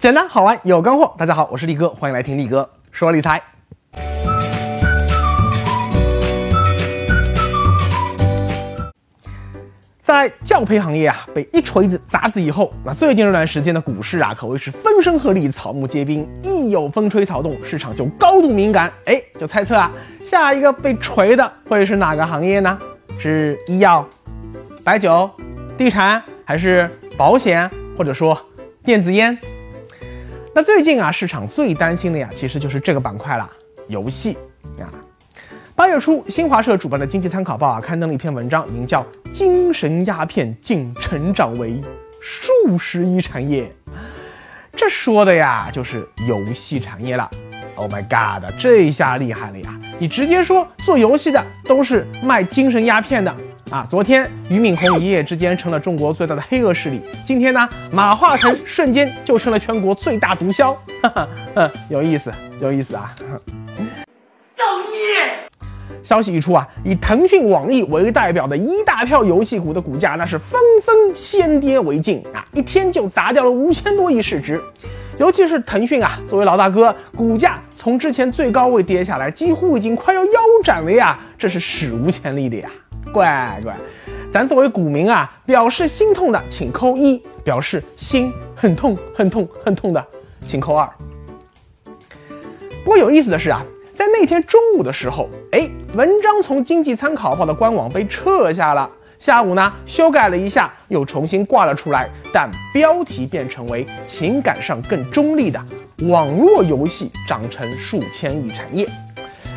简单好玩有干货。大家好，我是力哥，欢迎来听力哥说理财。在教培行业啊被一锤子砸死以后，那最近这段时间的股市啊可谓是风声鹤唳，草木皆兵。一有风吹草动，市场就高度敏感。哎，就猜测啊，下一个被锤的会是哪个行业呢？是医药、白酒、地产，还是保险，或者说电子烟？那最近啊，市场最担心的呀，其实就是这个板块了，游戏啊。八月初，新华社主办的《经济参考报》啊，刊登了一篇文章，名叫《精神鸦片竟成长为数十亿产业》。这说的呀，就是游戏产业了。Oh my god，这下厉害了呀！你直接说做游戏的都是卖精神鸦片的啊！昨天俞敏洪一夜之间成了中国最大的黑恶势力，今天呢，马化腾瞬间就成了全国最大毒枭。哈哈，嗯，有意思，有意思啊！造孽！消息一出啊，以腾讯、网易为代表的一大票游戏股的股价那是纷纷先跌为敬啊，一天就砸掉了五千多亿市值。尤其是腾讯啊，作为老大哥，股价从之前最高位跌下来，几乎已经快要腰斩了呀，这是史无前例的呀！乖乖，咱作为股民啊，表示心痛的请扣一，表示心很痛很痛很痛的请扣二。不过有意思的是啊。在那天中午的时候，哎，文章从经济参考报的官网被撤下了。下午呢，修改了一下，又重新挂了出来，但标题变成为情感上更中立的网络游戏长成数千亿产业。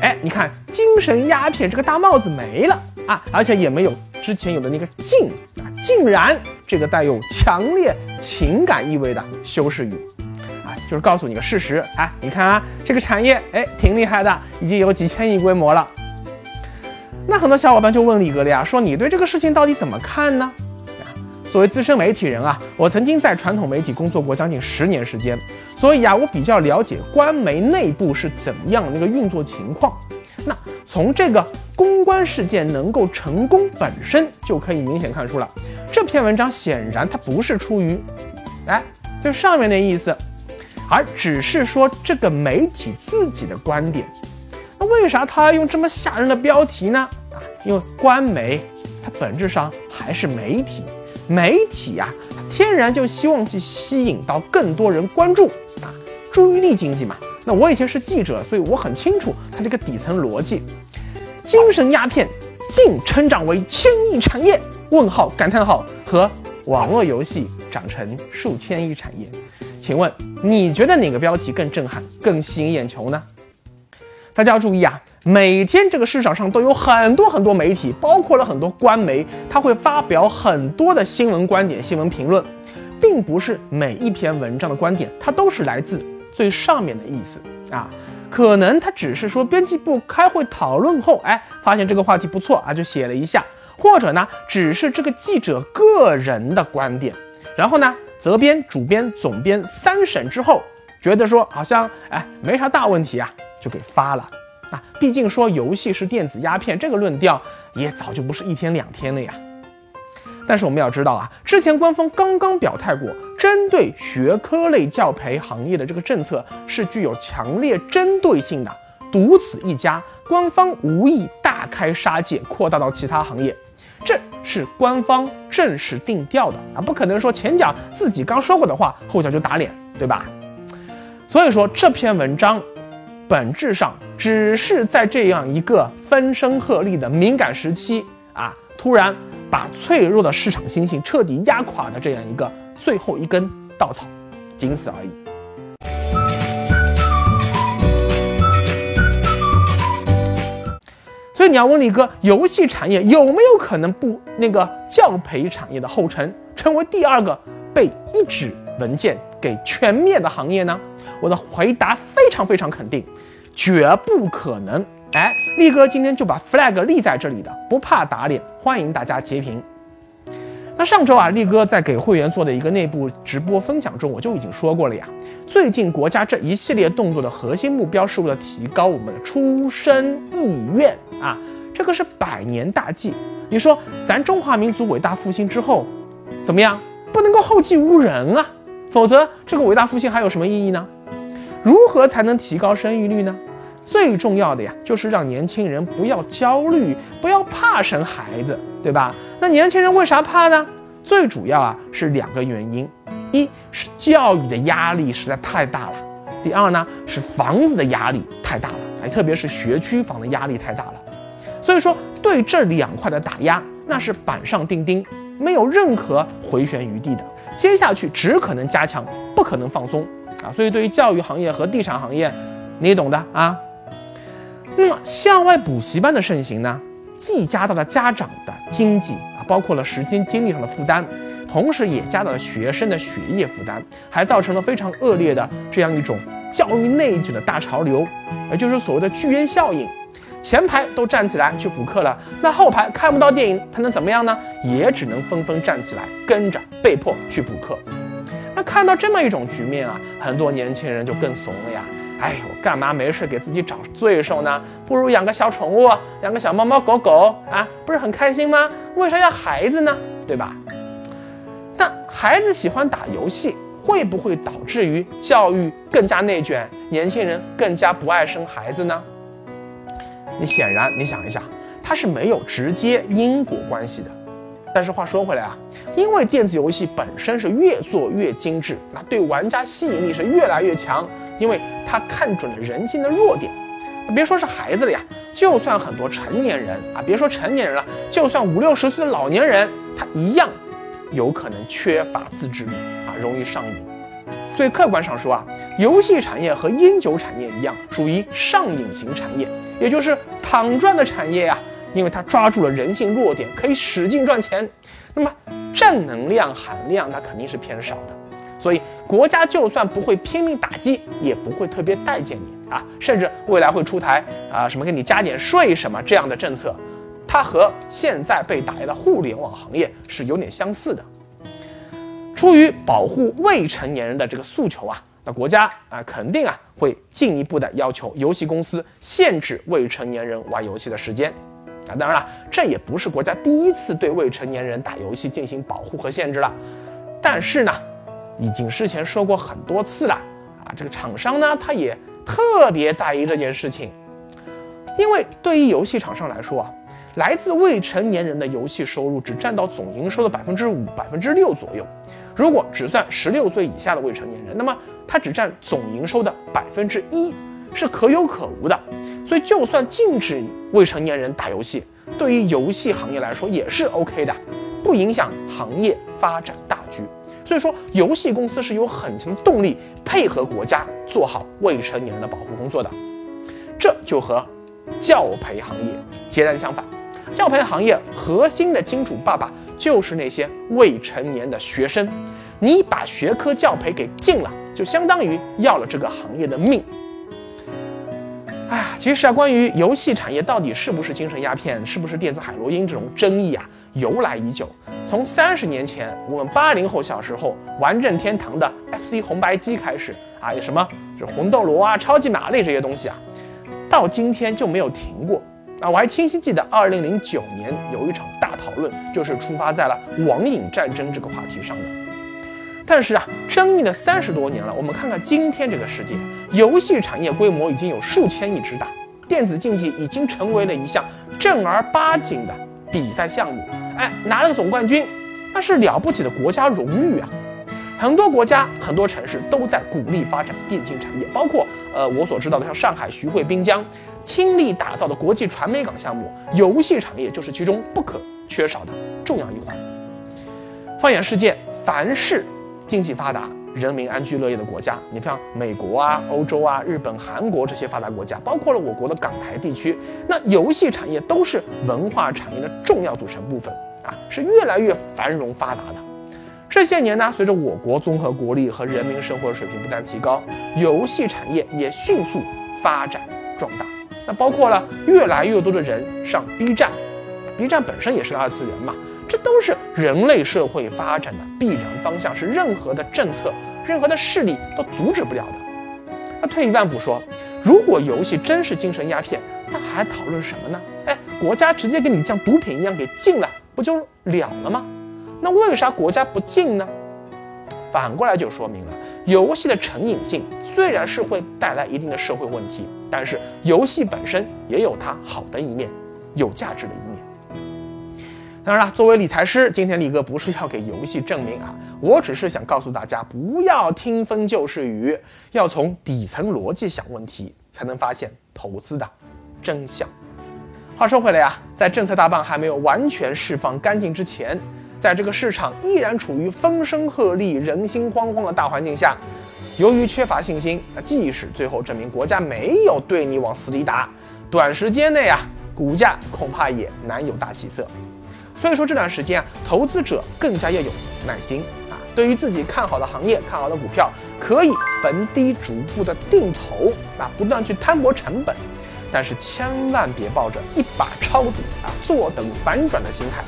哎，你看，精神鸦片这个大帽子没了啊，而且也没有之前有的那个竟啊，竟然这个带有强烈情感意味的修饰语。啊就是告诉你个事实，哎，你看啊，这个产业，哎，挺厉害的，已经有几千亿规模了。那很多小伙伴就问李哥了呀，说你对这个事情到底怎么看呢？作为资深媒体人啊，我曾经在传统媒体工作过将近十年时间，所以啊，我比较了解官媒内部是怎么样那个运作情况。那从这个公关事件能够成功本身就可以明显看出了，这篇文章显然它不是出于，哎，就上面那意思。而只是说这个媒体自己的观点，那为啥他要用这么吓人的标题呢？啊，因为官媒它本质上还是媒体，媒体呀，天然就希望去吸引到更多人关注啊，注意力经济嘛。那我以前是记者，所以我很清楚它这个底层逻辑。精神鸦片竟成长为千亿产业？问号感叹号和网络游戏长成数千亿产业？请问你觉得哪个标题更震撼、更吸引眼球呢？大家要注意啊，每天这个市场上都有很多很多媒体，包括了很多官媒，他会发表很多的新闻观点、新闻评论，并不是每一篇文章的观点它都是来自最上面的意思啊，可能他只是说编辑部开会讨论后，哎，发现这个话题不错啊，就写了一下，或者呢，只是这个记者个人的观点，然后呢。责编、主编、总编三审之后，觉得说好像哎没啥大问题啊，就给发了。啊，毕竟说游戏是电子鸦片，这个论调也早就不是一天两天了呀。但是我们要知道啊，之前官方刚刚表态过，针对学科类教培行业的这个政策是具有强烈针对性的，独此一家，官方无意大开杀戒，扩大到其他行业。这是官方正式定调的啊，不可能说前脚自己刚说过的话，后脚就打脸，对吧？所以说这篇文章本质上只是在这样一个风声鹤唳的敏感时期啊，突然把脆弱的市场信心彻底压垮的这样一个最后一根稻草，仅此而已。所以你要问李哥，游戏产业有没有可能步那个教培产业的后尘，成为第二个被一纸文件给全灭的行业呢？我的回答非常非常肯定，绝不可能。哎，力哥今天就把 flag 立在这里的，不怕打脸，欢迎大家截屏。那上周啊，力哥在给会员做的一个内部直播分享中，我就已经说过了呀。最近国家这一系列动作的核心目标是为了提高我们的出生意愿啊，这个是百年大计。你说咱中华民族伟大复兴之后，怎么样？不能够后继无人啊，否则这个伟大复兴还有什么意义呢？如何才能提高生育率呢？最重要的呀，就是让年轻人不要焦虑，不要怕生孩子，对吧？那年轻人为啥怕呢？最主要啊是两个原因，一是教育的压力实在太大了，第二呢是房子的压力太大了，哎，特别是学区房的压力太大了。所以说，对这两块的打压，那是板上钉钉，没有任何回旋余地的。接下去只可能加强，不可能放松啊！所以对于教育行业和地产行业，你懂的啊。那么校外补习班的盛行呢，既加大了家长的经济啊。包括了时间精力上的负担，同时也加大了学生的学业负担，还造成了非常恶劣的这样一种教育内卷的大潮流，也就是所谓的巨婴效应。前排都站起来去补课了，那后排看不到电影，他能怎么样呢？也只能纷纷站起来跟着被迫去补课。那看到这么一种局面啊，很多年轻人就更怂了呀。哎，我干嘛没事给自己找罪受呢？不如养个小宠物，养个小猫猫狗狗啊，不是很开心吗？为啥要孩子呢？对吧？但孩子喜欢打游戏，会不会导致于教育更加内卷，年轻人更加不爱生孩子呢？你显然，你想一下，它是没有直接因果关系的。但是话说回来啊，因为电子游戏本身是越做越精致，那对玩家吸引力是越来越强，因为他看准了人性的弱点。别说是孩子了呀，就算很多成年人啊，别说成年人了，就算五六十岁的老年人，他一样有可能缺乏自制力啊，容易上瘾。所以客观上说啊，游戏产业和烟酒产业一样，属于上瘾型产业，也就是躺赚的产业呀。因为它抓住了人性弱点，可以使劲赚钱，那么正能量含量那肯定是偏少的，所以国家就算不会拼命打击，也不会特别待见你啊，甚至未来会出台啊什么给你加点税什么这样的政策，它和现在被打压的互联网行业是有点相似的。出于保护未成年人的这个诉求啊，那国家啊肯定啊会进一步的要求游戏公司限制未成年人玩游戏的时间。啊，当然了，这也不是国家第一次对未成年人打游戏进行保护和限制了。但是呢，已经事前说过很多次了啊，这个厂商呢，他也特别在意这件事情，因为对于游戏厂商来说啊，来自未成年人的游戏收入只占到总营收的百分之五、百分之六左右。如果只算十六岁以下的未成年人，那么它只占总营收的百分之一，是可有可无的。所以，就算禁止未成年人打游戏，对于游戏行业来说也是 OK 的，不影响行业发展大局。所以说，游戏公司是有很强的动力配合国家做好未成年人的保护工作的。这就和教培行业截然相反。教培行业核心的金主爸爸就是那些未成年的学生，你把学科教培给禁了，就相当于要了这个行业的命。哎呀，其实啊，关于游戏产业到底是不是精神鸦片，是不是电子海洛因这种争议啊，由来已久。从三十年前我们八零后小时候玩任天堂的 FC 红白机开始啊，有什么就魂斗罗啊、超级玛丽这些东西啊，到今天就没有停过。啊，我还清晰记得二零零九年有一场大讨论，就是出发在了网瘾战争这个话题上的。但是啊，争议了三十多年了。我们看看今天这个世界，游戏产业规模已经有数千亿之大，电子竞技已经成为了一项正儿八经的比赛项目。哎，拿了个总冠军，那是了不起的国家荣誉啊！很多国家、很多城市都在鼓励发展电竞产业，包括呃我所知道的像上海徐汇滨江倾力打造的国际传媒港项目，游戏产业就是其中不可缺少的重要一环。放眼世界，凡是经济发达、人民安居乐业的国家，你像美国啊、欧洲啊、日本、韩国这些发达国家，包括了我国的港台地区，那游戏产业都是文化产业的重要组成部分啊，是越来越繁荣发达的。这些年呢，随着我国综合国力和人民生活水平不断提高，游戏产业也迅速发展壮大。那包括了越来越多的人上 B 站，B 站本身也是个二次元嘛。这都是人类社会发展的必然方向，是任何的政策、任何的势力都阻止不了的。那退一万步说，如果游戏真是精神鸦片，那还讨论什么呢？哎，国家直接给你像毒品一样给禁了，不就了了吗？那为啥国家不禁呢？反过来就说明了，游戏的成瘾性虽然是会带来一定的社会问题，但是游戏本身也有它好的一面，有价值的一面。当然了，作为理财师，今天李哥不是要给游戏证明啊，我只是想告诉大家，不要听风就是雨，要从底层逻辑想问题，才能发现投资的真相。话说回来呀，在政策大棒还没有完全释放干净之前，在这个市场依然处于风声鹤唳、人心惶惶的大环境下，由于缺乏信心，那即使最后证明国家没有对你往死里打，短时间内啊，股价恐怕也难有大起色。所以说这段时间啊，投资者更加要有耐心啊。对于自己看好的行业、看好的股票，可以逢低逐步的定投啊，不断去摊薄成本，但是千万别抱着一把抄底啊、坐等反转的心态，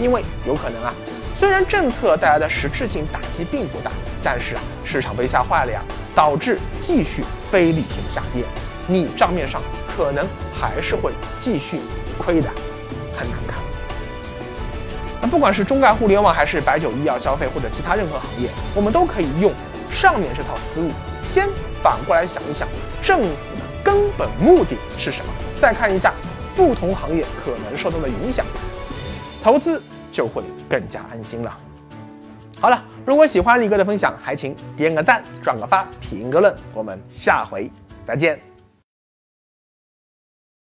因为有可能啊，虽然政策带来的实质性打击并不大，但是啊，市场被吓坏了呀，导致继续非理性下跌，你账面上可能还是会继续亏的很难看。那不管是中概互联网，还是白酒、医药、消费或者其他任何行业，我们都可以用上面这套思路，先反过来想一想，政府的根本目的是什么？再看一下不同行业可能受到的影响，投资就会更加安心了。好了，如果喜欢力哥的分享，还请点个赞、转个发、评个论，我们下回再见。